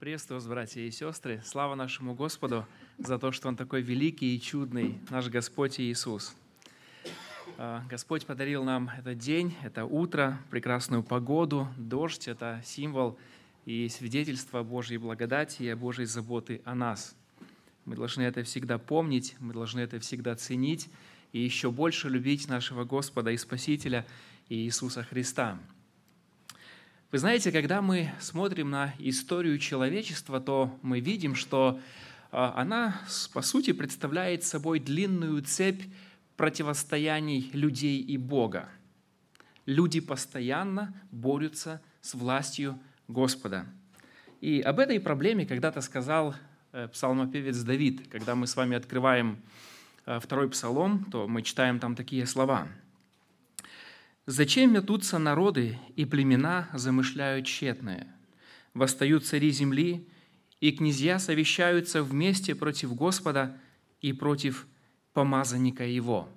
Приветствую вас, братья и сестры. Слава нашему Господу за то, что Он такой великий и чудный, наш Господь Иисус. А, Господь подарил нам этот день, это утро, прекрасную погоду. Дождь – это символ и свидетельство Божьей благодати и Божьей заботы о нас. Мы должны это всегда помнить, мы должны это всегда ценить и еще больше любить нашего Господа и Спасителя Иисуса Христа – вы знаете, когда мы смотрим на историю человечества, то мы видим, что а, она, по сути, представляет собой длинную цепь противостояний людей и Бога. Люди постоянно борются с властью Господа. И об этой проблеме когда-то сказал э, псалмопевец Давид. Когда мы с вами открываем э, второй псалом, то мы читаем там такие слова – Зачем метутся народы, и племена замышляют тщетное? Восстают цари земли, и князья совещаются вместе против Господа и против помазанника Его.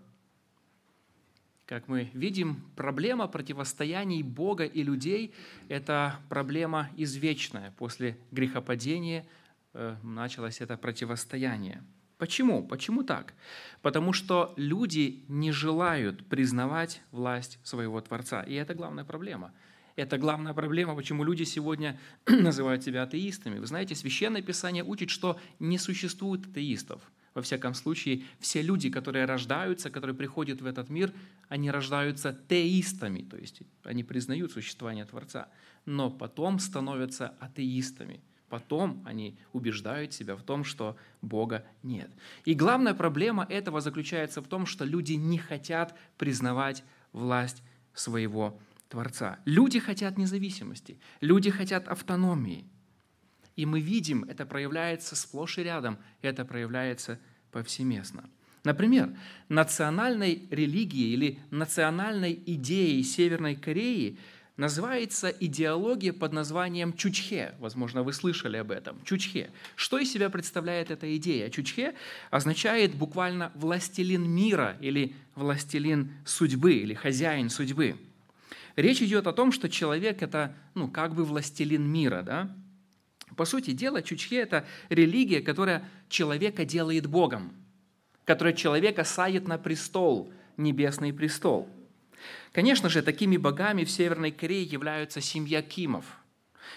Как мы видим, проблема противостояний Бога и людей – это проблема извечная. После грехопадения э, началось это противостояние – Почему? Почему так? Потому что люди не желают признавать власть своего Творца. И это главная проблема. Это главная проблема, почему люди сегодня называют себя атеистами. Вы знаете, Священное Писание учит, что не существует атеистов. Во всяком случае, все люди, которые рождаются, которые приходят в этот мир, они рождаются теистами, то есть они признают существование Творца, но потом становятся атеистами – Потом они убеждают себя в том, что Бога нет. И главная проблема этого заключается в том, что люди не хотят признавать власть своего Творца. Люди хотят независимости, люди хотят автономии. И мы видим, это проявляется сплошь и рядом, это проявляется повсеместно. Например, национальной религией или национальной идеей Северной Кореи – называется идеология под названием Чучхе. Возможно, вы слышали об этом. Чучхе. Что из себя представляет эта идея? Чучхе означает буквально «властелин мира» или «властелин судьбы» или «хозяин судьбы». Речь идет о том, что человек – это ну, как бы властелин мира. Да? По сути дела, Чучхе – это религия, которая человека делает Богом, которая человека садит на престол, небесный престол – Конечно же, такими богами в Северной Корее являются семья Кимов.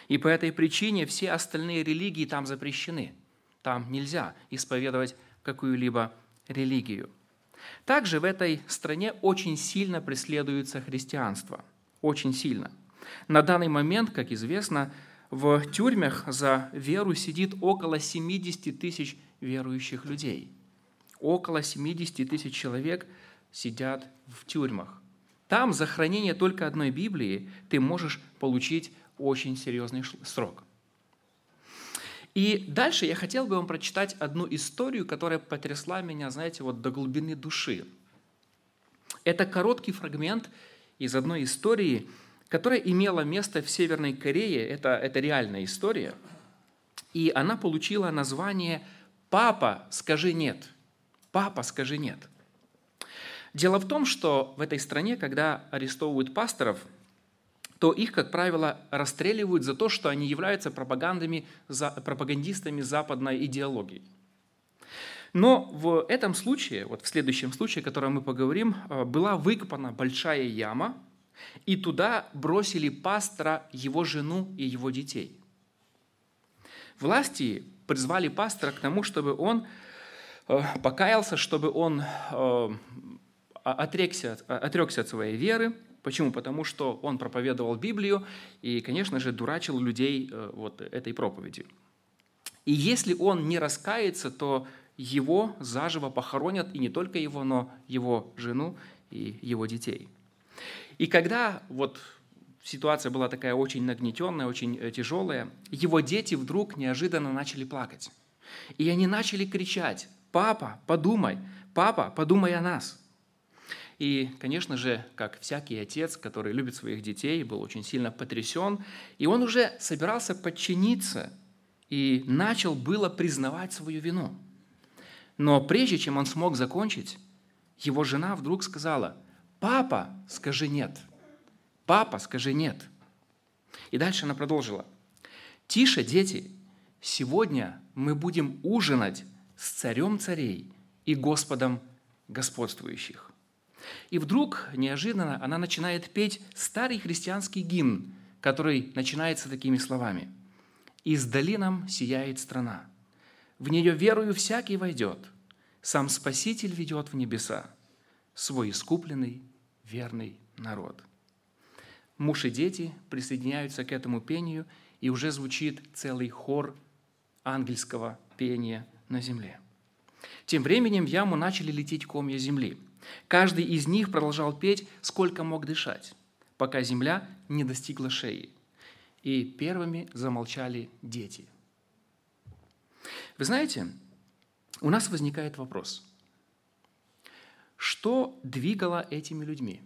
И по этой причине все остальные религии там запрещены. Там нельзя исповедовать какую-либо религию. Также в этой стране очень сильно преследуется христианство. Очень сильно. На данный момент, как известно, в тюрьмах за веру сидит около 70 тысяч верующих людей. Около 70 тысяч человек сидят в тюрьмах. Там за хранение только одной Библии ты можешь получить очень серьезный срок. И дальше я хотел бы вам прочитать одну историю, которая потрясла меня, знаете, вот до глубины души. Это короткий фрагмент из одной истории, которая имела место в Северной Корее. Это, это реальная история. И она получила название «Папа, скажи нет». «Папа, скажи нет». Дело в том, что в этой стране, когда арестовывают пасторов, то их, как правило, расстреливают за то, что они являются пропагандами, пропагандистами западной идеологии. Но в этом случае, вот в следующем случае, о котором мы поговорим, э, была выкопана большая яма, и туда бросили пастора, его жену и его детей. Власти призвали пастора к тому, чтобы он э, покаялся, чтобы он э, отрекся, а, отрекся от своей веры. Почему? Потому что он проповедовал Библию и, конечно же, дурачил людей э, вот этой проповедью. И если он не раскается, то его заживо похоронят, и не только его, но его жену и его детей. И когда вот ситуация была такая очень нагнетенная, очень э, тяжелая, его дети вдруг неожиданно начали плакать. И они начали кричать, «Папа, подумай! Папа, подумай о нас!» И, конечно же, как всякий отец, который любит своих детей, был очень сильно потрясен, и он уже собирался подчиниться и начал было признавать свою вину. Но прежде чем он смог закончить, его жена вдруг сказала, «Папа, скажи нет! Папа, скажи нет!» И дальше она продолжила, «Тише, дети, сегодня мы будем ужинать с царем царей и Господом господствующих. И вдруг, неожиданно, она начинает петь старый христианский гимн, который начинается такими словами. «Издали нам сияет страна, в нее верою всякий войдет, сам Спаситель ведет в небеса свой искупленный верный народ». Муж и дети присоединяются к этому пению, и уже звучит целый хор ангельского пения на земле. Тем временем в яму начали лететь комья земли. Каждый из них продолжал петь, сколько мог дышать, пока земля не достигла шеи. И первыми замолчали дети. Вы знаете, у нас возникает вопрос. Что двигало этими людьми?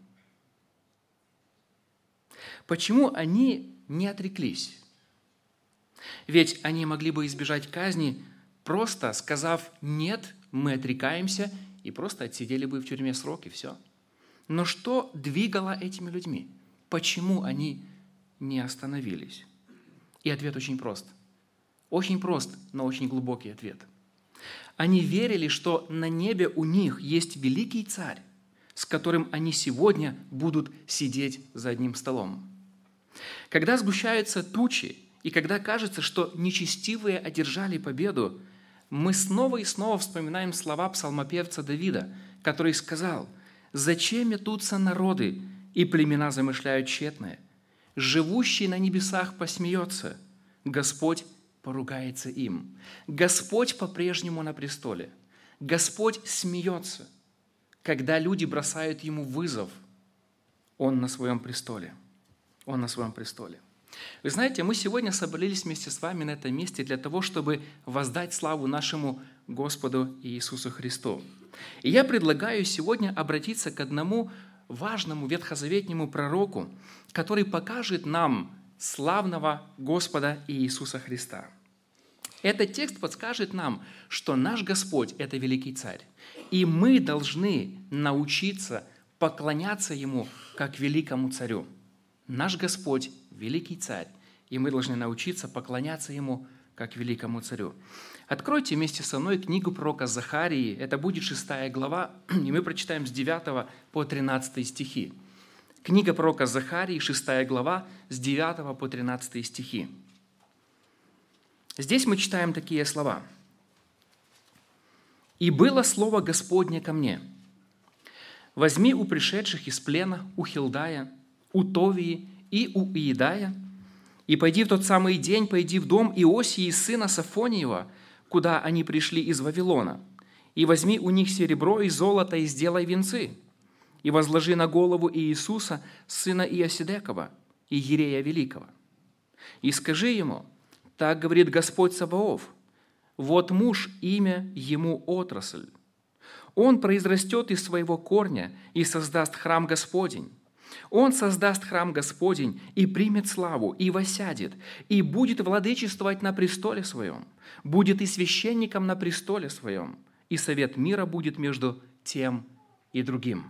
Почему они не отреклись? Ведь они могли бы избежать казни, просто сказав «нет, мы отрекаемся» и просто отсидели бы в тюрьме срок, и все. Но что двигало этими людьми? Почему они не остановились? И ответ очень прост. Очень прост, но очень глубокий ответ. Они верили, что на небе у них есть великий царь, с которым они сегодня будут сидеть за одним столом. Когда сгущаются тучи, и когда кажется, что нечестивые одержали победу, мы снова и снова вспоминаем слова псалмопевца Давида, который сказал, «Зачем метутся народы, и племена замышляют тщетное? Живущий на небесах посмеется, Господь поругается им. Господь по-прежнему на престоле. Господь смеется, когда люди бросают Ему вызов. Он на своем престоле. Он на своем престоле. Вы знаете, мы сегодня собрались вместе с вами на этом месте для того, чтобы воздать славу нашему Господу Иисусу Христу. И я предлагаю сегодня обратиться к одному важному ветхозаветнему пророку, который покажет нам славного Господа Иисуса Христа. Этот текст подскажет нам, что наш Господь – это великий царь, и мы должны научиться поклоняться Ему как великому царю. Наш Господь великий царь, и мы должны научиться поклоняться ему как великому царю. Откройте вместе со мной книгу пророка Захарии, это будет шестая глава, и мы прочитаем с 9 по 13 стихи. Книга пророка Захарии, шестая глава, с 9 по 13 стихи. Здесь мы читаем такие слова. «И было слово Господне ко мне, возьми у пришедших из плена, у Хилдая, у Товии и у Иедая, и пойди в тот самый день, пойди в дом Иосии, сына Сафониева, куда они пришли из Вавилона, и возьми у них серебро и золото, и сделай венцы, и возложи на голову Иисуса, сына Иосидекова, и Ерея Великого. И скажи ему, так говорит Господь Саваоф, вот муж, имя ему отрасль. Он произрастет из своего корня и создаст храм Господень, он создаст храм Господень и примет славу, и восядет, и будет владычествовать на престоле своем, будет и священником на престоле своем, и совет мира будет между тем и другим.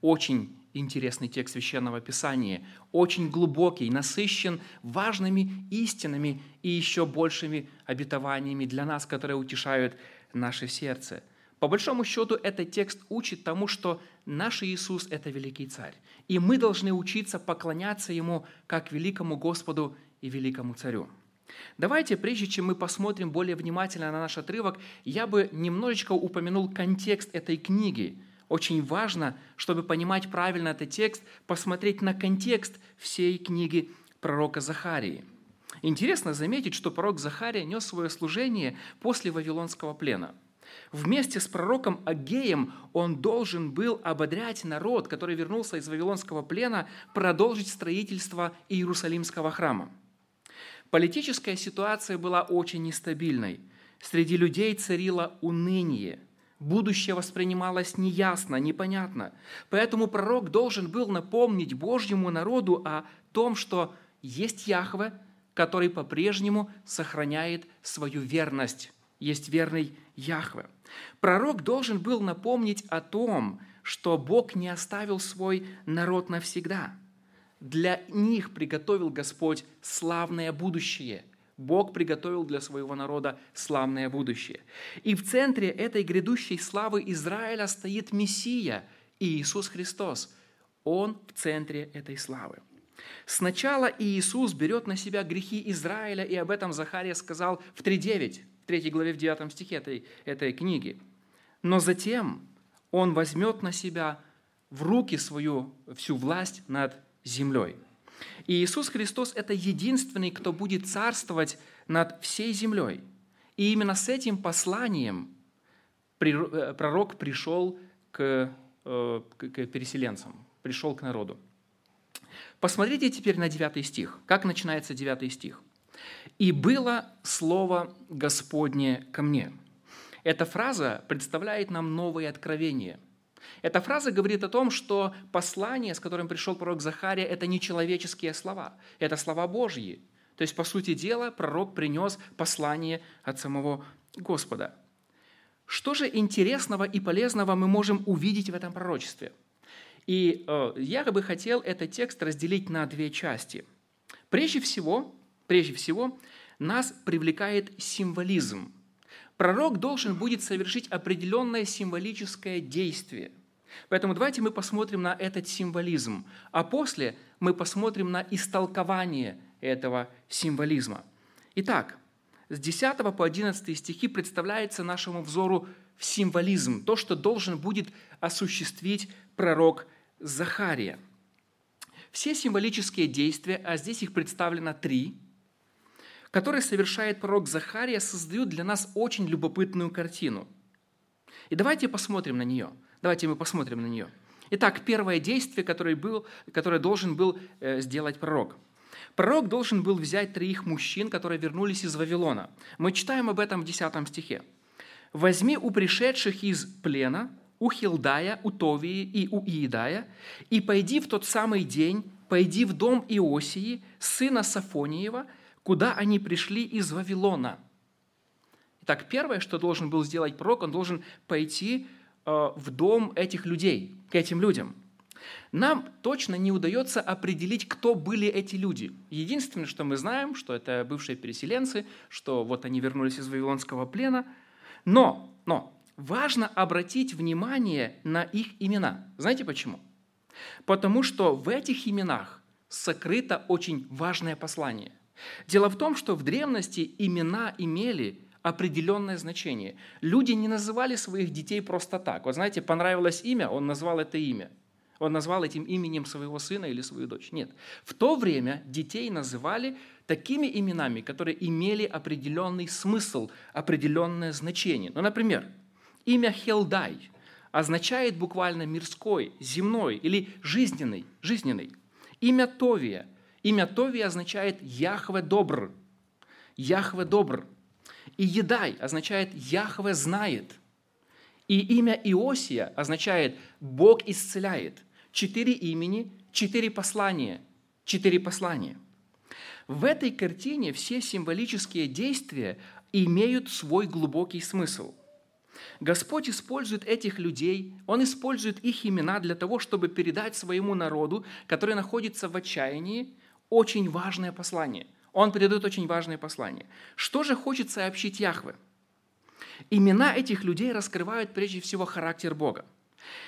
Очень интересный текст Священного Писания, очень глубокий, насыщен важными истинами и еще большими обетованиями для нас, которые утешают наше сердце – по большому счету, этот текст учит тому, что наш Иисус – это великий царь. И мы должны учиться поклоняться Ему как великому Господу и великому царю. Давайте, прежде чем мы посмотрим более внимательно на наш отрывок, я бы немножечко упомянул контекст этой книги. Очень важно, чтобы понимать правильно этот текст, посмотреть на контекст всей книги пророка Захарии. Интересно заметить, что пророк Захария нес свое служение после Вавилонского плена – Вместе с пророком Агеем он должен был ободрять народ, который вернулся из Вавилонского плена, продолжить строительство Иерусалимского храма. Политическая ситуация была очень нестабильной. Среди людей царило уныние. Будущее воспринималось неясно, непонятно. Поэтому пророк должен был напомнить Божьему народу о том, что есть Яхве, который по-прежнему сохраняет свою верность есть верный Яхве. Пророк должен был напомнить о том, что Бог не оставил свой народ навсегда. Для них приготовил Господь славное будущее, Бог приготовил для своего народа славное будущее. И в центре этой грядущей славы Израиля стоит Мессия, Иисус Христос. Он в центре этой славы. Сначала Иисус берет на себя грехи Израиля, и об этом Захария сказал в 3.9, в 3 главе, в 9 стихе этой, этой книги. Но затем Он возьмет на себя в руки свою всю власть над землей. И Иисус Христос – это единственный, кто будет царствовать над всей землей. И именно с этим посланием э, пророк пришел к, э, к переселенцам, пришел к народу. Посмотрите теперь на 9 стих. Как начинается 9 стих? «И было слово Господне ко мне». Эта фраза представляет нам новые откровения. Эта фраза говорит о том, что послание, с которым пришел пророк Захария, это не человеческие слова, это слова Божьи. То есть, по сути дела, пророк принес послание от самого Господа. Что же интересного и полезного мы можем увидеть в этом пророчестве – и э, я бы хотел этот текст разделить на две части. Прежде всего, прежде всего, нас привлекает символизм. Пророк должен будет совершить определенное символическое действие. Поэтому давайте мы посмотрим на этот символизм, а после мы посмотрим на истолкование этого символизма. Итак, с 10 по 11 стихи представляется нашему взору символизм, то, что должен будет осуществить пророк Захария. Все символические действия, а здесь их представлено три, которые совершает пророк Захария, создают для нас очень любопытную картину. И давайте посмотрим на нее. Давайте мы посмотрим на нее. Итак, первое действие, которое, был, которое должен был э, сделать пророк. Пророк должен был взять троих мужчин, которые вернулись из Вавилона. Мы читаем об этом в 10 стихе. «Возьми у пришедших из плена у Хилдая, у Товии и у Иедая, и пойди в тот самый день, пойди в дом Иосии, сына Сафониева, куда они пришли из Вавилона». Итак, первое, что должен был сделать пророк, он должен пойти э, в дом этих людей, к этим людям. Нам точно не удается определить, кто были эти люди. Единственное, что мы знаем, что это бывшие переселенцы, что вот они вернулись из Вавилонского плена. Но, но важно обратить внимание на их имена. Знаете почему? Потому что в этих именах сокрыто очень важное послание. Дело в том, что в древности имена имели определенное значение. Люди не называли своих детей просто так. Вот знаете, понравилось имя, он назвал это имя. Он назвал этим именем своего сына или свою дочь. Нет. В то время детей называли такими именами, которые имели определенный смысл, определенное значение. Ну, например, Имя Хелдай означает буквально мирской, земной или жизненный. жизненный. Имя Товия. Имя Товия означает Яхве добр. Яхве добр. И Едай означает Яхве знает. И имя Иосия означает Бог исцеляет. Четыре имени, четыре послания. Четыре послания. В этой картине все символические действия имеют свой глубокий смысл – Господь использует этих людей, Он использует их имена для того, чтобы передать своему народу, который находится в отчаянии, очень важное послание. Он передает очень важное послание. Что же хочет сообщить Яхве? Имена этих людей раскрывают прежде всего характер Бога.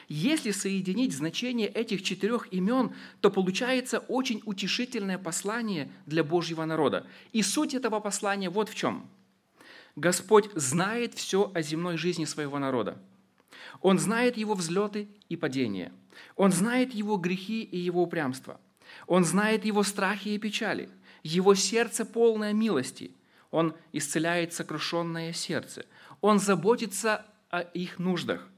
Если соединить значение этих четырех имен, то получается очень утешительное послание для Божьего народа. И суть этого послания вот в чем – Господь знает все о земной жизни своего народа. Он знает его взлеты и падения. Он знает его грехи и его упрямство. Он знает его страхи и печали. Его сердце полное милости. Он исцеляет сокрушенное сердце. Он заботится о их нуждах.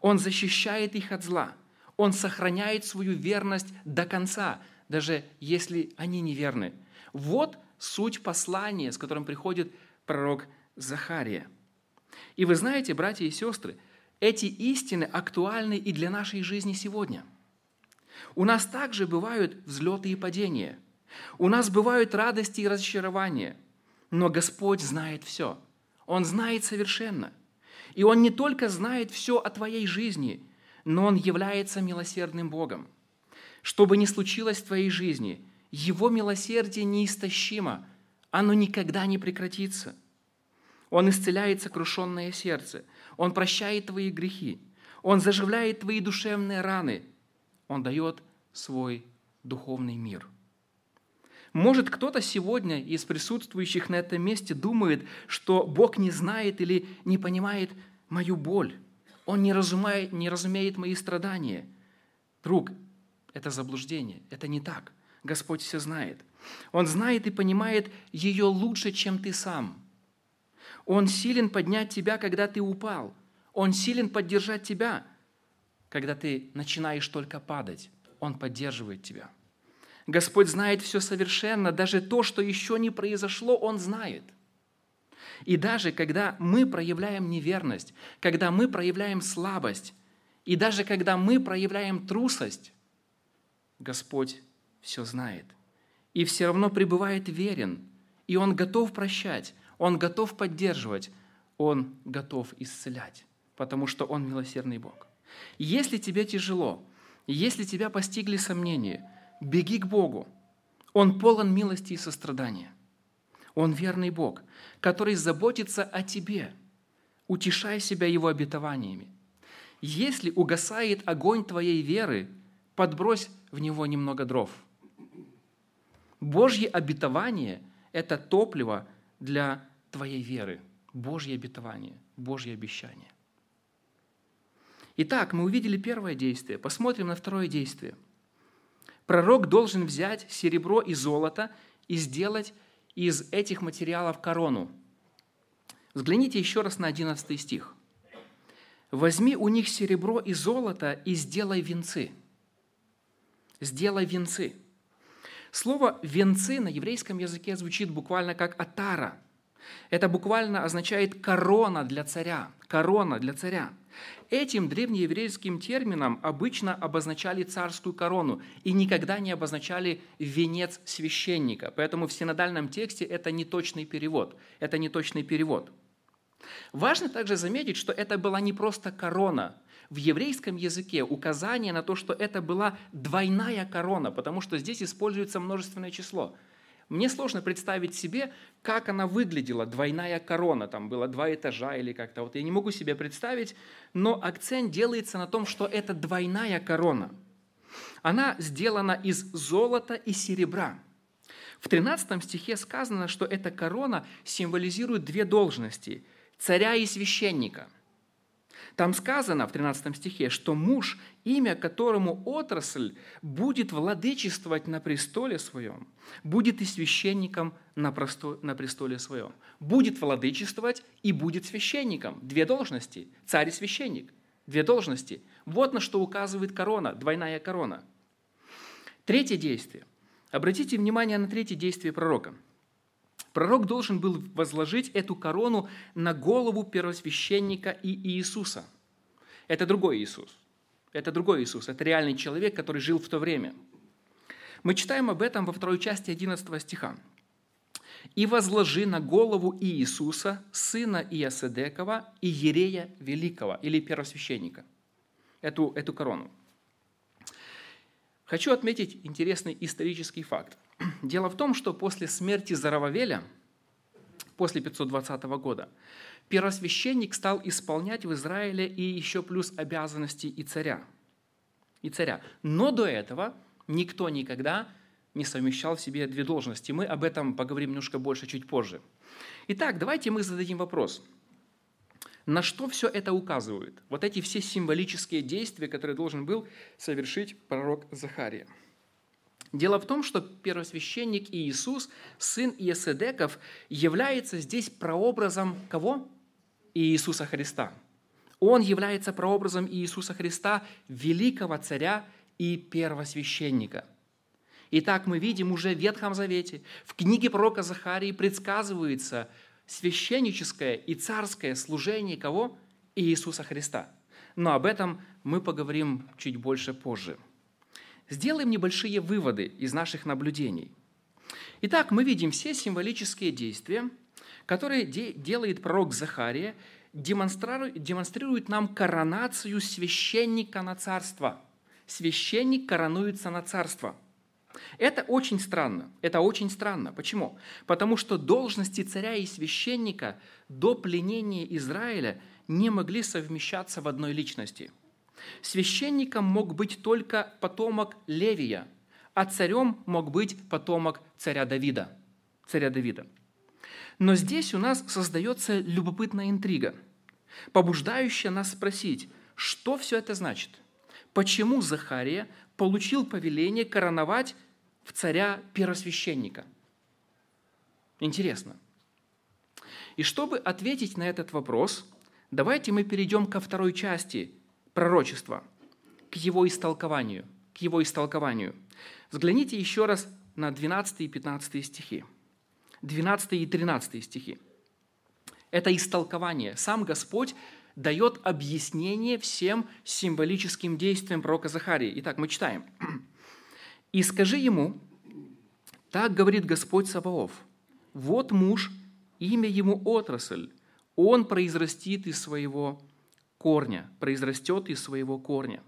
Он защищает их от зла. Он сохраняет свою верность до конца, даже если они неверны. Вот суть послания, с которым приходит пророк Захария. И вы знаете, братья и сестры, эти истины актуальны и для нашей жизни сегодня. У нас также бывают взлеты и падения. У нас бывают радости и разочарования. Но Господь знает все. Он знает совершенно. И Он не только знает все о твоей жизни, но Он является милосердным Богом. Что бы ни случилось в твоей жизни, Его милосердие неистощимо, оно никогда не прекратится. Он исцеляет сокрушенное сердце. Он прощает твои грехи. Он заживляет твои душевные раны. Он дает свой духовный мир. Может, кто-то сегодня из присутствующих на этом месте думает, что Бог не знает или не понимает мою боль. Он не разумеет, не разумеет мои страдания. Друг, это заблуждение, это не так. Господь все знает. Он знает и понимает ее лучше, чем ты сам. Он силен поднять тебя, когда ты упал. Он силен поддержать тебя, когда ты начинаешь только падать. Он поддерживает тебя. Господь знает все совершенно, даже то, что еще не произошло, Он знает. И даже когда мы проявляем неверность, когда мы проявляем слабость, и даже когда мы проявляем трусость, Господь все знает. И все равно пребывает верен, и Он готов прощать, Он готов поддерживать, Он готов исцелять, потому что Он милосердный Бог. Если тебе тяжело, если тебя постигли сомнения, беги к Богу. Он полон милости и сострадания. Он верный Бог, который заботится о тебе. Утешай себя Его обетованиями. Если угасает огонь твоей веры, подбрось в него немного дров. Божье обетование – это топливо для твоей веры. Божье обетование, Божье обещание. Итак, мы увидели первое действие. Посмотрим на второе действие. Пророк должен взять серебро и золото и сделать из этих материалов корону. Взгляните еще раз на 11 стих. «Возьми у них серебро и золото и сделай венцы». «Сделай венцы». Слово «венцы» на еврейском языке звучит буквально как «атара». Это буквально означает «корона для царя», «корона для царя». Этим древнееврейским термином обычно обозначали царскую корону и никогда не обозначали венец священника. Поэтому в синодальном тексте это не точный перевод. Это не точный перевод. Важно также заметить, что это была не просто корона. В еврейском языке указание на то, что это была двойная корона, потому что здесь используется множественное число – мне сложно представить себе, как она выглядела, двойная корона, там было два этажа или как-то. Вот я не могу себе представить, но акцент делается на том, что это двойная корона. Она сделана из золота и серебра. В 13 стихе сказано, что эта корона символизирует две должности – царя и священника – там сказано в 13 стихе, что муж, имя которому отрасль, будет владычествовать на престоле своем, будет и священником на, престоле своем. Будет владычествовать и будет священником. Две должности – царь и священник. Две должности. Вот на что указывает корона, двойная корона. Третье действие. Обратите внимание на третье действие пророка – Пророк должен был возложить эту корону на голову первосвященника и Иисуса. Это другой Иисус. Это другой Иисус. Это реальный человек, который жил в то время. Мы читаем об этом во второй части 11 стиха. «И возложи на голову Иисуса, сына Иосидекова и Ерея Великого» или первосвященника, эту, эту корону. Хочу отметить интересный исторический факт. Дело в том, что после смерти Зарававеля, после 520 года, первосвященник стал исполнять в Израиле и еще плюс обязанности и царя. И царя. Но до этого никто никогда не совмещал в себе две должности. Мы об этом поговорим немножко больше чуть позже. Итак, давайте мы зададим вопрос. На что все это указывает? Вот эти все символические действия, которые должен был совершить пророк Захария – Дело в том, что первосвященник Иисус, сын Иеседеков, является здесь прообразом кого? Иисуса Христа. Он является прообразом Иисуса Христа, великого царя и первосвященника. Итак, мы видим уже в Ветхом Завете, в книге пророка Захарии предсказывается священническое и царское служение кого? Иисуса Христа. Но об этом мы поговорим чуть больше позже. Сделаем небольшие выводы из наших наблюдений. Итак, мы видим все символические действия, которые де- делает пророк Захария, демонстрирует нам коронацию священника на царство. Священник коронуется на царство. Это очень странно. Это очень странно. Почему? Потому что должности царя и священника до пленения Израиля не могли совмещаться в одной личности. Священником мог быть только потомок Левия, а царем мог быть потомок царя Давида. Царя Давида. Но здесь у нас создается любопытная интрига, побуждающая нас спросить, что все это значит? Почему Захария получил повеление короновать в царя первосвященника? Интересно. И чтобы ответить на этот вопрос, давайте мы перейдем ко второй части пророчества, к его истолкованию. К его истолкованию. Взгляните еще раз на 12 и 15 стихи. 12 и 13 стихи. Это истолкование. Сам Господь дает объяснение всем символическим действиям пророка Захарии. Итак, мы читаем. «И скажи ему, так говорит Господь Саваоф, вот муж, имя ему отрасль, он произрастит из своего корня, произрастет из своего корня».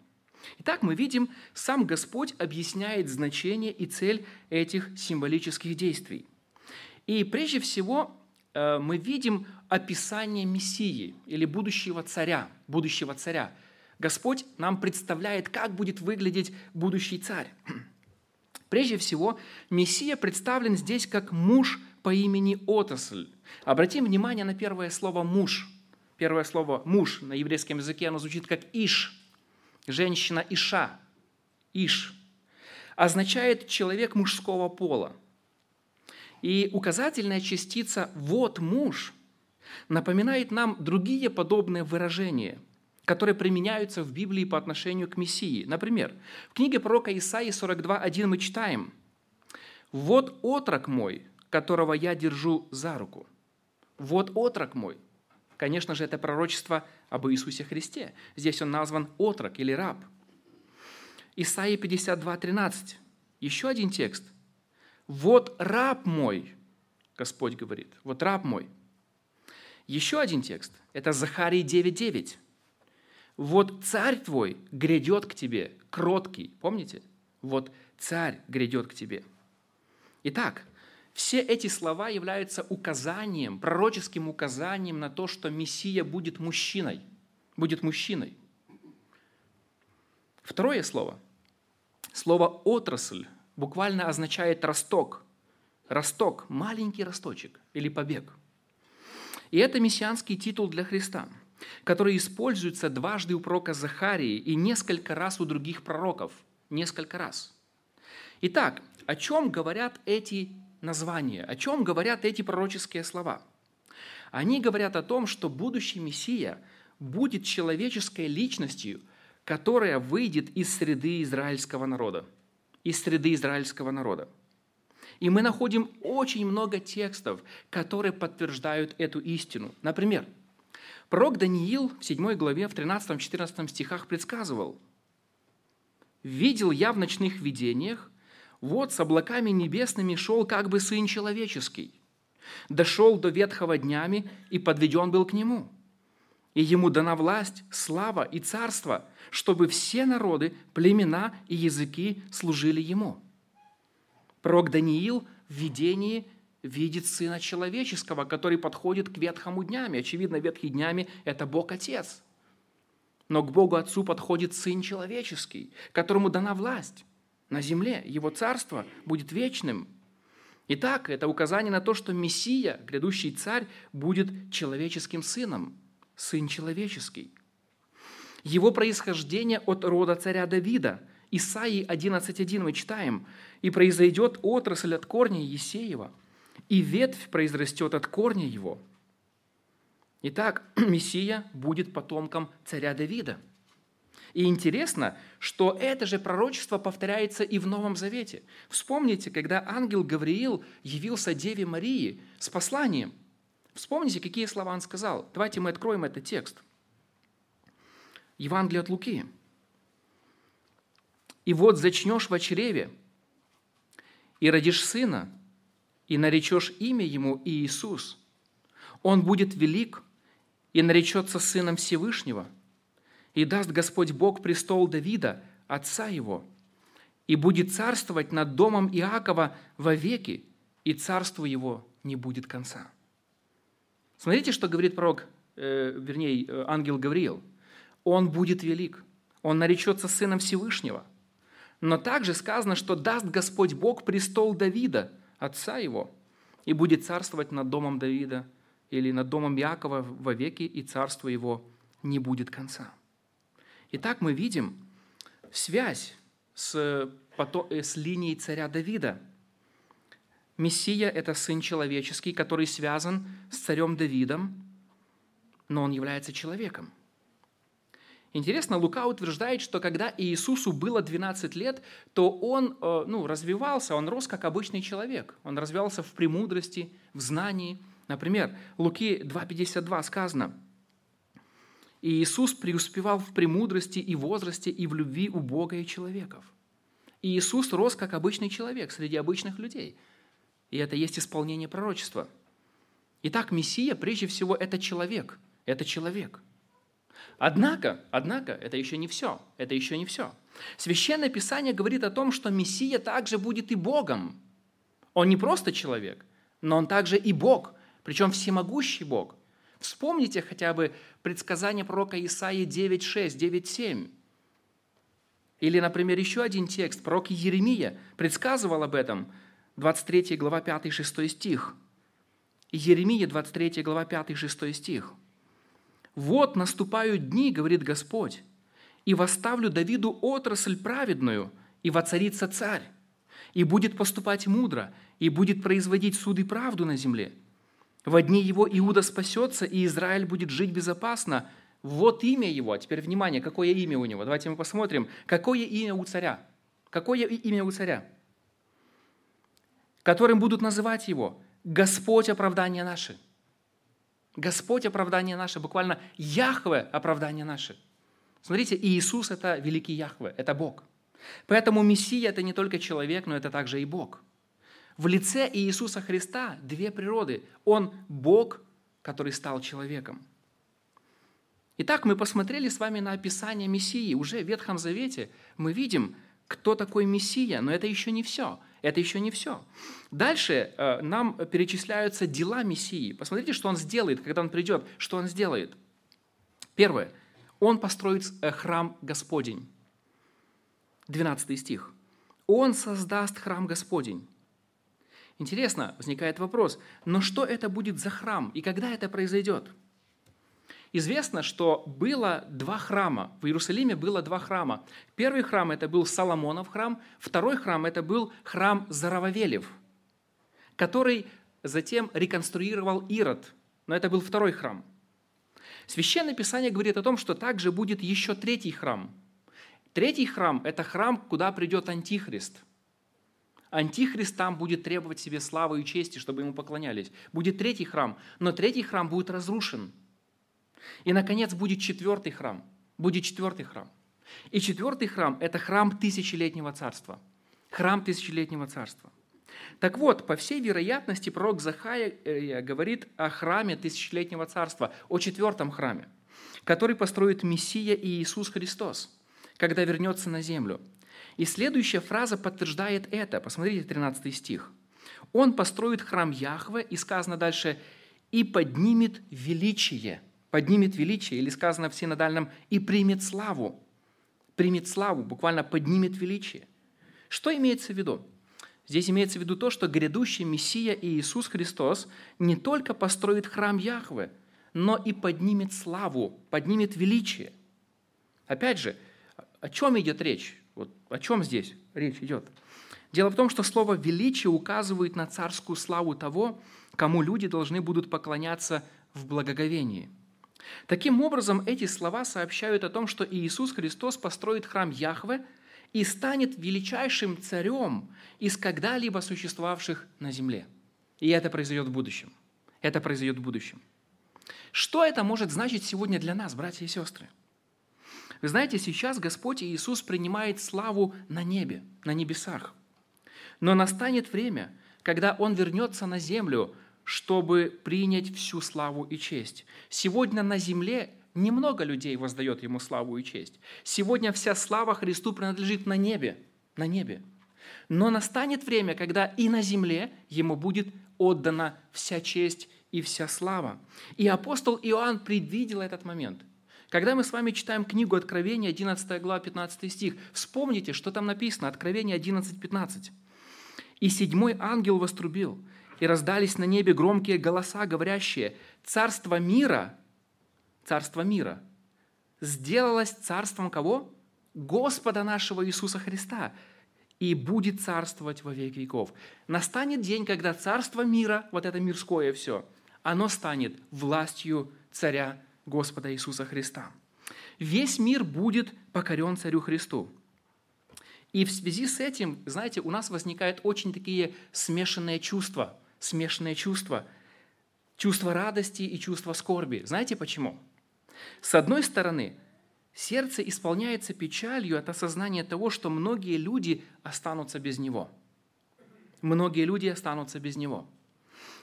Итак, мы видим, сам Господь объясняет значение и цель этих символических действий. И прежде всего Э, мы видим описание Мессии или будущего царя, будущего царя. Господь нам представляет, как будет выглядеть будущий царь. Прежде всего, Мессия представлен здесь как муж по имени Отосль. Обратим внимание на первое слово «муж». Первое слово «муж» на еврейском языке, оно звучит как «иш». Женщина «иша». «Иш» означает человек мужского пола – и указательная частица «вот муж» напоминает нам другие подобные выражения, которые применяются в Библии по отношению к Мессии. Например, в книге пророка Исаии 42.1 мы читаем «Вот отрок мой, которого я держу за руку». «Вот отрок мой». Конечно же, это пророчество об Иисусе Христе. Здесь он назван отрок или раб. Исаия 52.13. Еще один текст. Вот раб мой, Господь говорит, вот раб мой. Еще один текст, это Захарий 9.9. Вот царь твой грядет к тебе, кроткий, помните? Вот царь грядет к тебе. Итак, все эти слова являются указанием, пророческим указанием на то, что Мессия будет мужчиной, будет мужчиной. Второе слово, слово «отрасль», буквально означает росток. Росток, маленький росточек или побег. И это мессианский титул для Христа, который используется дважды у пророка Захарии и несколько раз у других пророков. Несколько раз. Итак, о чем говорят эти названия? О чем говорят эти пророческие слова? Они говорят о том, что будущий Мессия будет человеческой личностью, которая выйдет из среды израильского народа – из среды израильского народа. И мы находим очень много текстов, которые подтверждают эту истину. Например, пророк Даниил в 7 главе, в 13-14 стихах предсказывал, «Видел я в ночных видениях, вот с облаками небесными шел как бы Сын Человеческий, дошел до ветхого днями и подведен был к Нему. И Ему дана власть, слава и царство – чтобы все народы, племена и языки служили Ему. Пророк Даниил в видении видит Сына Человеческого, который подходит к ветхому днями. Очевидно, ветхий днями – это Бог Отец. Но к Богу Отцу подходит Сын Человеческий, которому дана власть на земле. Его царство будет вечным. Итак, это указание на то, что Мессия, грядущий царь, будет человеческим сыном, сын человеческий – его происхождение от рода царя Давида. Исаии 11.1 мы читаем, «И произойдет отрасль от корня Есеева, и ветвь произрастет от корня его». Итак, Мессия будет потомком царя Давида. И интересно, что это же пророчество повторяется и в Новом Завете. Вспомните, когда ангел Гавриил явился Деве Марии с посланием. Вспомните, какие слова он сказал. Давайте мы откроем этот текст – Евангелие от Луки. «И вот зачнешь в чреве, и родишь сына, и наречешь имя ему Иисус. Он будет велик и наречется сыном Всевышнего, и даст Господь Бог престол Давида, отца его, и будет царствовать над домом Иакова вовеки, и царству его не будет конца». Смотрите, что говорит пророк, э, вернее, э, ангел Гавриил. «Он будет велик, он наречется сыном Всевышнего». Но также сказано, что даст Господь Бог престол Давида, отца его, и будет царствовать над домом Давида или над домом Якова вовеки, и царство его не будет конца. Итак, мы видим связь с, с линией царя Давида. Мессия – это Сын Человеческий, который связан с царем Давидом, но он является человеком. Интересно, Лука утверждает, что когда Иисусу было 12 лет, то он э, ну, развивался, он рос как обычный человек. Он развивался в премудрости, в знании. Например, Луки 2.52 сказано – и Иисус преуспевал в премудрости и возрасте, и в любви у Бога и человеков. И Иисус рос как обычный человек среди обычных людей. И это есть исполнение пророчества. Итак, Мессия, прежде всего, это человек. Это человек. Однако, однако, это еще не все. Это еще не все. Священное Писание говорит о том, что Мессия также будет и Богом. Он не просто человек, но он также и Бог, причем всемогущий Бог – Вспомните хотя бы предсказание пророка Исаии 9.6, 9.7. Или, например, еще один текст. Пророк Еремия предсказывал об этом. 23 глава 5-6 стих. Еремия 23 глава 5-6 стих. «Вот наступают дни, говорит Господь, и восставлю Давиду отрасль праведную, и воцарится царь, и будет поступать мудро, и будет производить суд и правду на земле, в дни его Иуда спасется, и Израиль будет жить безопасно. Вот имя его. А теперь внимание, какое имя у него. Давайте мы посмотрим, какое имя у царя. Какое имя у царя? Которым будут называть его Господь оправдание наше. Господь оправдание наше, буквально Яхве оправдание наше. Смотрите, Иисус – это великий Яхве, это Бог. Поэтому Мессия – это не только человек, но это также и Бог – в лице Иисуса Христа две природы. Он Бог, который стал человеком. Итак, мы посмотрели с вами на описание Мессии. Уже в Ветхом Завете мы видим, кто такой Мессия, но это еще не все. Это еще не все. Дальше э, нам перечисляются дела Мессии. Посмотрите, что он сделает, когда он придет, что он сделает. Первое. Он построит э, храм Господень. 12 стих. Он создаст храм Господень. Интересно, возникает вопрос, но что это будет за храм и когда это произойдет? Известно, что было два храма. В Иерусалиме было два храма. Первый храм – это был Соломонов храм, второй храм – это был храм Зарававелев, который затем реконструировал Ирод, но это был второй храм. Священное Писание говорит о том, что также будет еще третий храм. Третий храм – это храм, куда придет Антихрист – Антихрист там будет требовать себе славы и чести, чтобы ему поклонялись. Будет третий храм, но третий храм будет разрушен. И, наконец, будет четвертый храм. Будет четвертый храм. И четвертый храм – это храм тысячелетнего царства. Храм тысячелетнего царства. Так вот, по всей вероятности, пророк Захая говорит о храме тысячелетнего царства, о четвертом храме, который построит Мессия и Иисус Христос, когда вернется на землю – и следующая фраза подтверждает это. Посмотрите 13 стих. «Он построит храм Яхве», и сказано дальше, «и поднимет величие». Поднимет величие, или сказано в синодальном, «и примет славу». Примет славу, буквально поднимет величие. Что имеется в виду? Здесь имеется в виду то, что грядущий Мессия и Иисус Христос не только построит храм Яхве, но и поднимет славу, поднимет величие. Опять же, о чем идет речь? Вот о чем здесь речь идет? Дело в том, что слово «величие» указывает на царскую славу того, кому люди должны будут поклоняться в благоговении. Таким образом, эти слова сообщают о том, что Иисус Христос построит храм Яхве и станет величайшим царем из когда-либо существовавших на земле. И это произойдет в будущем. Это произойдет в будущем. Что это может значить сегодня для нас, братья и сестры? Вы знаете, сейчас Господь Иисус принимает славу на небе, на небесах. Но настанет время, когда Он вернется на землю, чтобы принять всю славу и честь. Сегодня на земле немного людей воздает Ему славу и честь. Сегодня вся слава Христу принадлежит на небе. на небе. Но настанет время, когда и на земле ему будет отдана вся честь и вся слава. И апостол Иоанн предвидел этот момент. Когда мы с вами читаем книгу Откровения, 11 глава, 15 стих, вспомните, что там написано, Откровение 11, 15. «И седьмой ангел вострубил, и раздались на небе громкие голоса, говорящие, «Царство мира, царство мира, сделалось царством кого? Господа нашего Иисуса Христа, и будет царствовать во веки веков. Настанет день, когда царство мира, вот это мирское все, оно станет властью царя Господа Иисуса Христа. Весь мир будет покорен царю Христу. И в связи с этим, знаете, у нас возникают очень такие смешанные чувства, смешанные чувства, чувство радости и чувство скорби. Знаете почему? С одной стороны, Сердце исполняется печалью от осознания того, что многие люди останутся без Него. Многие люди останутся без Него.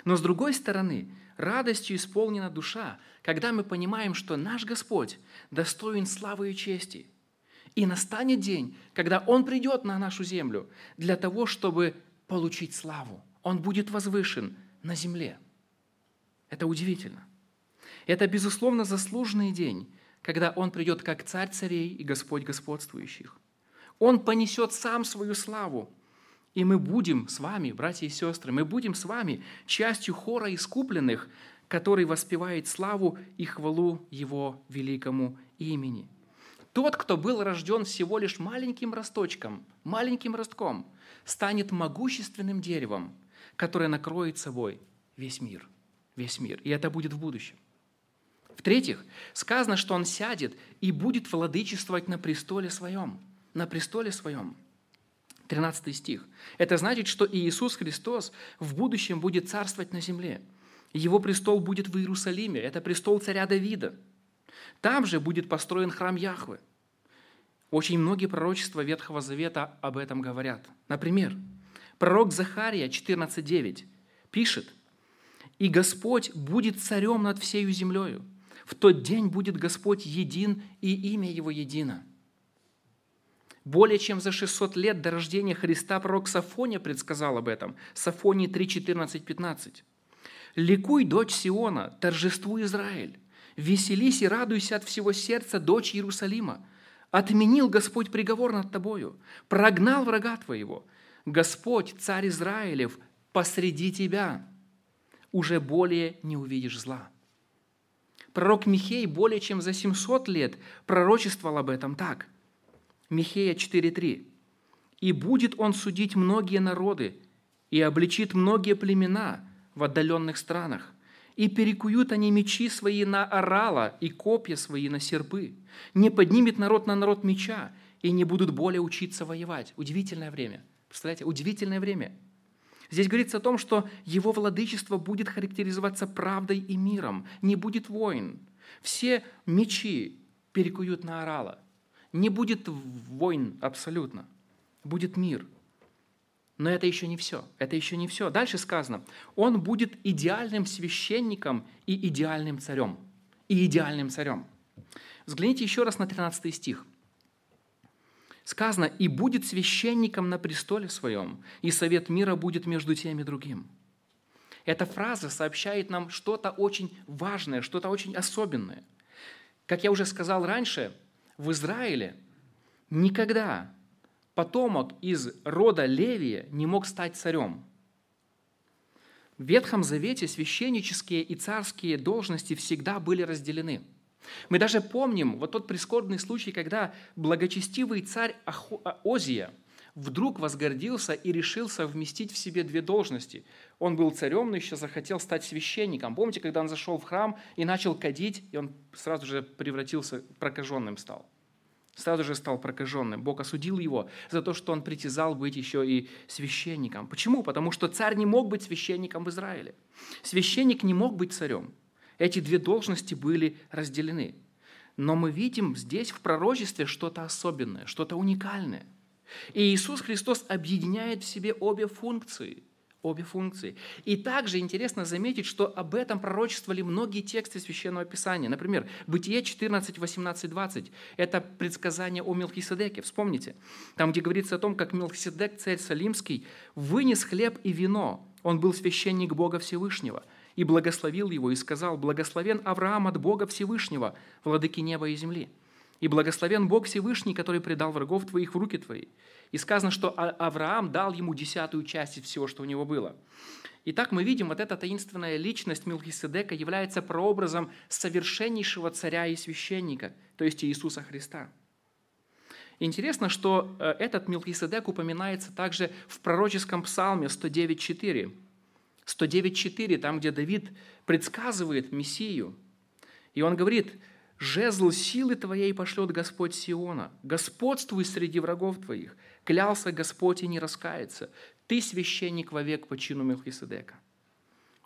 Но с другой стороны, радостью исполнена душа, когда мы понимаем, что наш Господь достоин славы и чести. И настанет день, когда Он придет на нашу землю для того, чтобы получить славу. Он будет возвышен на земле. Это удивительно. Это, безусловно, заслуженный день, когда Он придет как Царь царей и Господь господствующих. Он понесет сам свою славу, и мы будем с вами, братья и сестры, мы будем с вами частью хора искупленных, который воспевает славу и хвалу Его великому имени. Тот, кто был рожден всего лишь маленьким росточком, маленьким ростком, станет могущественным деревом, которое накроет собой весь мир. Весь мир. И это будет в будущем. В-третьих, сказано, что он сядет и будет владычествовать на престоле своем. На престоле своем. 13 стих. Это значит, что Иисус Христос в будущем будет царствовать на земле. Его престол будет в Иерусалиме. Это престол царя Давида. Там же будет построен храм Яхвы. Очень многие пророчества Ветхого Завета об этом говорят. Например, пророк Захария 14.9 пишет, «И Господь будет царем над всею землею, в тот день будет Господь един, и имя Его едино. Более чем за 600 лет до рождения Христа пророк Сафония предсказал об этом. Сафоний 3, 14, 15. «Ликуй, дочь Сиона, торжествуй Израиль, веселись и радуйся от всего сердца, дочь Иерусалима. Отменил Господь приговор над тобою, прогнал врага твоего. Господь, царь Израилев, посреди тебя. Уже более не увидишь зла». Пророк Михей более чем за 700 лет пророчествовал об этом так. Михея 4.3. «И будет он судить многие народы, и обличит многие племена в отдаленных странах, и перекуют они мечи свои на орала и копья свои на серпы. Не поднимет народ на народ меча, и не будут более учиться воевать». Удивительное время. Представляете, удивительное время – Здесь говорится о том, что его владычество будет характеризоваться правдой и миром, не будет войн. Все мечи перекуют на орала. Не будет войн абсолютно. Будет мир. Но это еще не все. Это еще не все. Дальше сказано, он будет идеальным священником и идеальным царем. И идеальным царем. Взгляните еще раз на 13 стих сказано, «И будет священником на престоле своем, и совет мира будет между тем и другим». Эта фраза сообщает нам что-то очень важное, что-то очень особенное. Как я уже сказал раньше, в Израиле никогда потомок из рода Левия не мог стать царем. В Ветхом Завете священнические и царские должности всегда были разделены – мы даже помним вот тот прискорбный случай, когда благочестивый царь Озия вдруг возгордился и решил совместить в себе две должности. Он был царем, но еще захотел стать священником. Помните, когда он зашел в храм и начал кадить, и он сразу же превратился, прокаженным стал. Сразу же стал прокаженным. Бог осудил его за то, что он притязал быть еще и священником. Почему? Потому что царь не мог быть священником в Израиле. Священник не мог быть царем. Эти две должности были разделены. Но мы видим здесь в пророчестве что-то особенное, что-то уникальное. И Иисус Христос объединяет в себе обе функции. обе функции. И также интересно заметить, что об этом пророчествовали многие тексты Священного Писания. Например, Бытие 14, 18, 20. Это предсказание о Мелхиседеке. Вспомните, там, где говорится о том, как Мелхиседек, царь Салимский, вынес хлеб и вино. Он был священник Бога Всевышнего и благословил его и сказал, «Благословен Авраам от Бога Всевышнего, владыки неба и земли». И благословен Бог Всевышний, который предал врагов твоих в руки твои. И сказано, что а-, Авраам дал ему десятую часть из всего, что у него было. Итак, мы видим, вот эта таинственная личность Милхиседека является прообразом совершеннейшего царя и священника, то есть Иисуса Христа. Интересно, что э, этот Милхиседек упоминается также в пророческом псалме 109.4. 109.4, там, где Давид предсказывает Мессию. И он говорит, Жезл силы твоей пошлет Господь Сиона. Господствуй среди врагов твоих. Клялся Господь и не раскается. Ты священник вовек по чину Мелхиседека.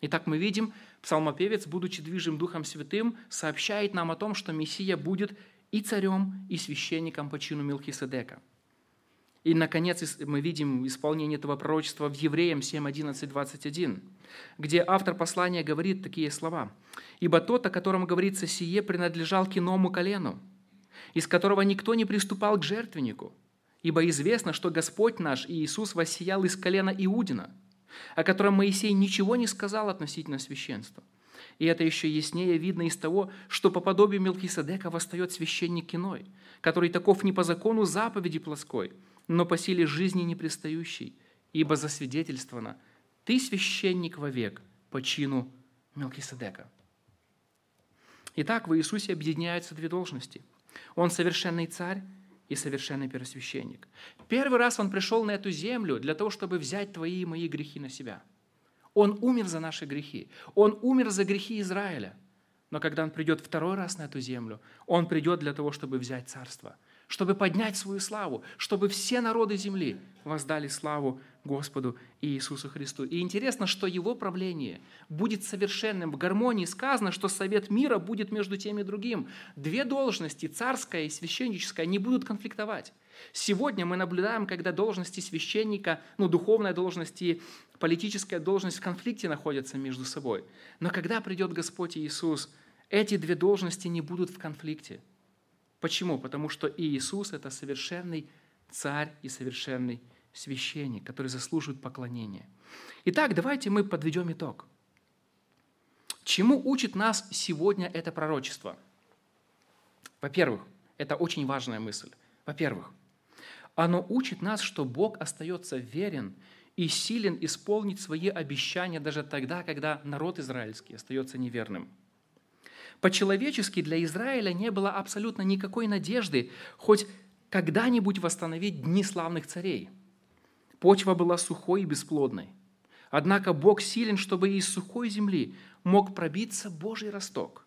Итак, мы видим, псалмопевец, будучи движим Духом Святым, сообщает нам о том, что Мессия будет и царем, и священником по чину Мелхиседека. И, наконец, мы видим исполнение этого пророчества в Евреям 7, 11, 21, где автор послания говорит такие слова. «Ибо тот, о котором говорится сие, принадлежал к иному колену, из которого никто не приступал к жертвеннику, ибо известно, что Господь наш Иисус воссиял из колена Иудина, о котором Моисей ничего не сказал относительно священства. И это еще яснее видно из того, что по подобию Мелхиседека восстает священник иной, который таков не по закону заповеди плоской, но по силе жизни непристающей, ибо засвидетельствовано, ты священник вовек по чину Мелкиседека. Итак, в Иисусе объединяются две должности. Он совершенный царь и совершенный первосвященник. Первый раз Он пришел на эту землю для того, чтобы взять твои и мои грехи на себя. Он умер за наши грехи. Он умер за грехи Израиля. Но когда Он придет второй раз на эту землю, Он придет для того, чтобы взять царство – чтобы поднять свою славу, чтобы все народы земли воздали славу Господу Иисусу Христу. И интересно, что Его правление будет совершенным в гармонии. Сказано, что совет мира будет между тем и другим. Две должности, царская и священническая, не будут конфликтовать. Сегодня мы наблюдаем, когда должности священника, ну, духовная должность и политическая должность в конфликте находятся между собой. Но когда придет Господь Иисус, эти две должности не будут в конфликте – Почему? Потому что Иисус – это совершенный царь и совершенный священник, который заслуживает поклонения. Итак, давайте мы подведем итог. Чему учит нас сегодня это пророчество? Во-первых, это очень важная мысль. Во-первых, оно учит нас, что Бог остается верен и силен исполнить свои обещания даже тогда, когда народ израильский остается неверным – по-человечески для Израиля не было абсолютно никакой надежды хоть когда-нибудь восстановить дни славных царей. Почва была сухой и бесплодной. Однако Бог силен, чтобы из сухой земли мог пробиться Божий росток.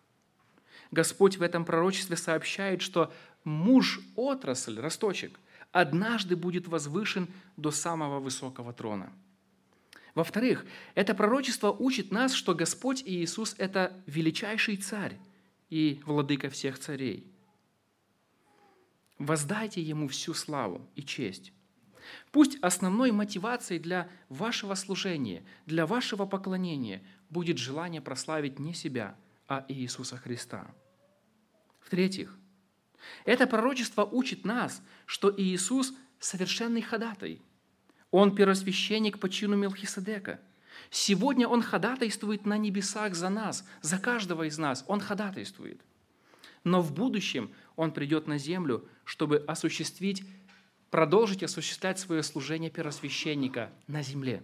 Господь в этом пророчестве сообщает, что муж-отрасль, росточек, однажды будет возвышен до самого высокого трона. Во-вторых, это пророчество учит нас, что Господь Иисус – это величайший царь, и владыка всех царей. Воздайте Ему всю славу и честь. Пусть основной мотивацией для вашего служения, для вашего поклонения будет желание прославить не себя, а Иисуса Христа. В-третьих, это пророчество учит нас, что Иисус – совершенный ходатай. Он первосвященник по чину Мелхиседека – Сегодня Он ходатайствует на небесах за нас, за каждого из нас. Он ходатайствует. Но в будущем Он придет на землю, чтобы осуществить, продолжить осуществлять свое служение первосвященника на земле.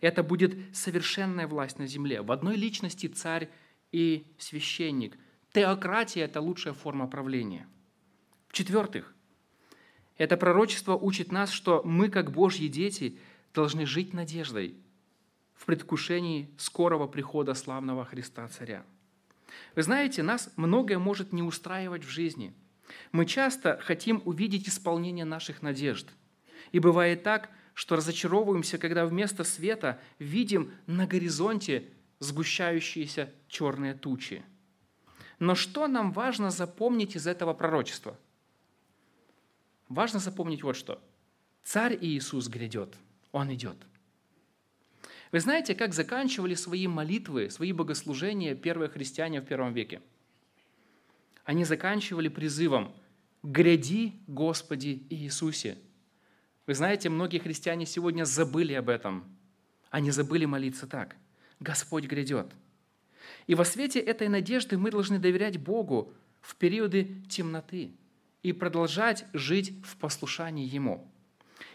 Это будет совершенная власть на земле. В одной личности царь и священник. Теократия – это лучшая форма правления. В-четвертых, это пророчество учит нас, что мы, как Божьи дети, должны жить надеждой – в предвкушении скорого прихода славного Христа Царя. Вы знаете, нас многое может не устраивать в жизни. Мы часто хотим увидеть исполнение наших надежд. И бывает так, что разочаровываемся, когда вместо света видим на горизонте сгущающиеся черные тучи. Но что нам важно запомнить из этого пророчества? Важно запомнить вот что. Царь Иисус грядет, Он идет – Вы знаете, как заканчивали свои молитвы, свои богослужения первые христиане в первом веке? Они заканчивали призывом «Гряди, Господи Иисусе». Вы знаете, многие христиане сегодня забыли об этом. Они забыли молиться так. Господь грядет. И во свете этой надежды мы должны доверять Богу в периоды темноты и продолжать жить в послушании Ему.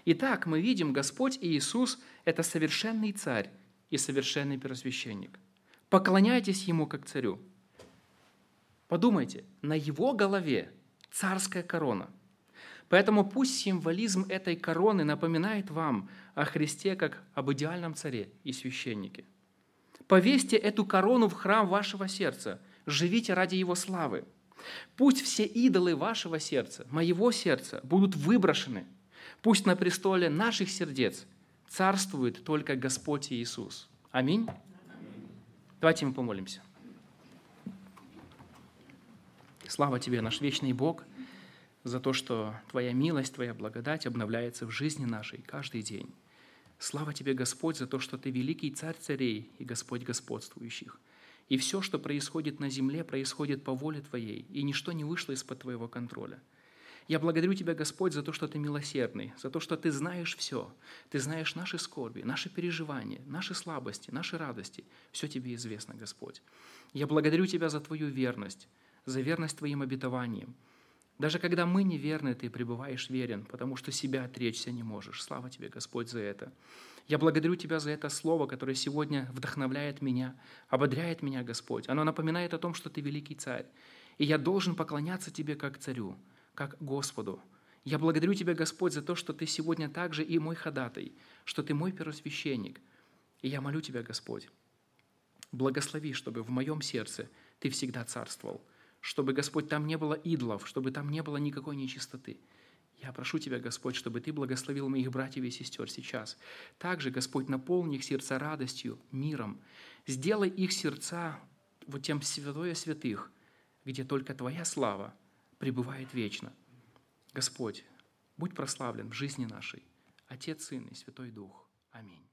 Итак, мы видим, Господь Иисус – это совершенный царь и совершенный первосвященник. Поклоняйтесь Ему как царю. Подумайте, на Его голове царская корона. Поэтому пусть символизм этой короны напоминает вам о Христе как об идеальном царе и священнике. Повесьте эту корону в храм вашего сердца. Живите ради Его славы. Пусть все идолы вашего сердца, моего сердца, будут выброшены. Пусть на престоле наших сердец царствует только Господь Иисус. Аминь. Давайте мы помолимся. Слава Тебе, наш вечный Бог, за то, что Твоя милость, Твоя благодать обновляется в жизни нашей каждый день. Слава Тебе, Господь, за то, что Ты великий Царь царей и Господь господствующих. И все, что происходит на земле, происходит по воле Твоей, и ничто не вышло из-под Твоего контроля. Я благодарю Тебя, Господь, за то, что Ты милосердный, за то, что Ты знаешь все. Ты знаешь наши скорби, наши переживания, наши слабости, наши радости. Все Тебе известно, Господь. Я благодарю Тебя за Твою верность, за верность Твоим обетованиям, даже когда мы неверны, Ты пребываешь верен, потому что себя отречься не можешь. Слава Тебе, Господь, за это. Я благодарю Тебя за это слово, которое сегодня вдохновляет меня, ободряет меня, Господь. Оно напоминает о том, что Ты великий царь. И я должен поклоняться Тебе как царю, как Господу. Я благодарю Тебя, Господь, за то, что Ты сегодня также и мой ходатай, что Ты мой первосвященник. И я молю Тебя, Господь, благослови, чтобы в моем сердце Ты всегда царствовал – чтобы, Господь, там не было идолов, чтобы там не было никакой нечистоты. Я прошу Тебя, Господь, чтобы Ты благословил моих братьев и сестер сейчас. Также, Господь, наполни их сердца радостью, миром. Сделай их сердца вот тем святое святых, где только Твоя слава пребывает вечно. Господь, будь прославлен в жизни нашей. Отец, Сын и Святой Дух. Аминь.